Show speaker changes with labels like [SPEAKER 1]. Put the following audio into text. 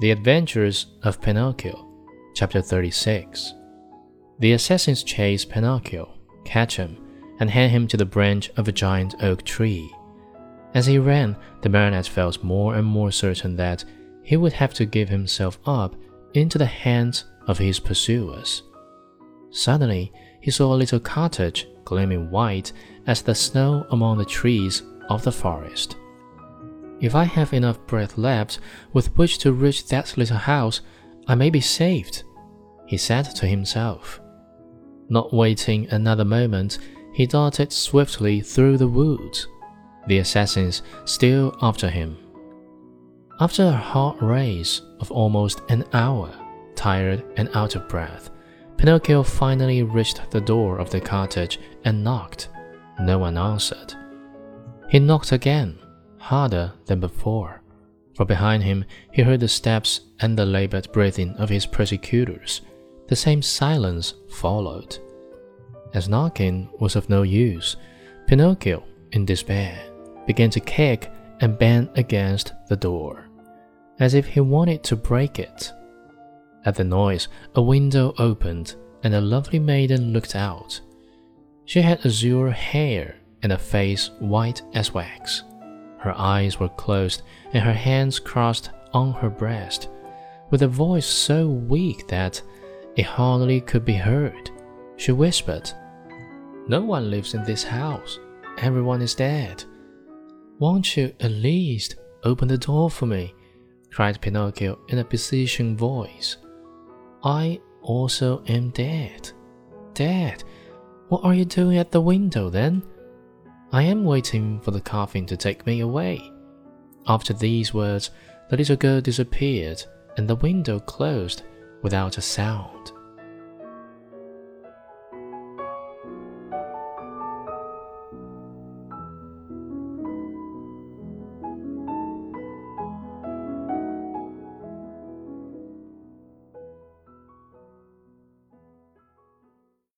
[SPEAKER 1] The Adventures of Pinocchio, Chapter 36. The assassins chase Pinocchio, catch him, and hang him to the branch of a giant oak tree. As he ran, the marionette felt more and more certain that he would have to give himself up into the hands of his pursuers. Suddenly, he saw a little cottage gleaming white as the snow among the trees of the forest. If I have enough breath left with which to reach that little house, I may be saved, he said to himself. Not waiting another moment, he darted swiftly through the woods, the assassins still after him. After a hard race of almost an hour, tired and out of breath, Pinocchio finally reached the door of the cottage and knocked. No one answered. He knocked again harder than before, for behind him he heard the steps and the labored breathing of his persecutors. The same silence followed. As knocking was of no use, Pinocchio, in despair, began to kick and bang against the door, as if he wanted to break it. At the noise, a window opened and a lovely maiden looked out. She had azure hair and a face white as wax. Her eyes were closed and her hands crossed on her breast, with a voice so weak that it hardly could be heard. She whispered, No one lives in this house. Everyone is dead. Won't you at least open the door for me? cried Pinocchio in a beseeching voice. I also am dead. Dead? What are you doing at the window then? I am waiting for the coffin to take me away. After these words, the little girl disappeared and the window closed without a sound.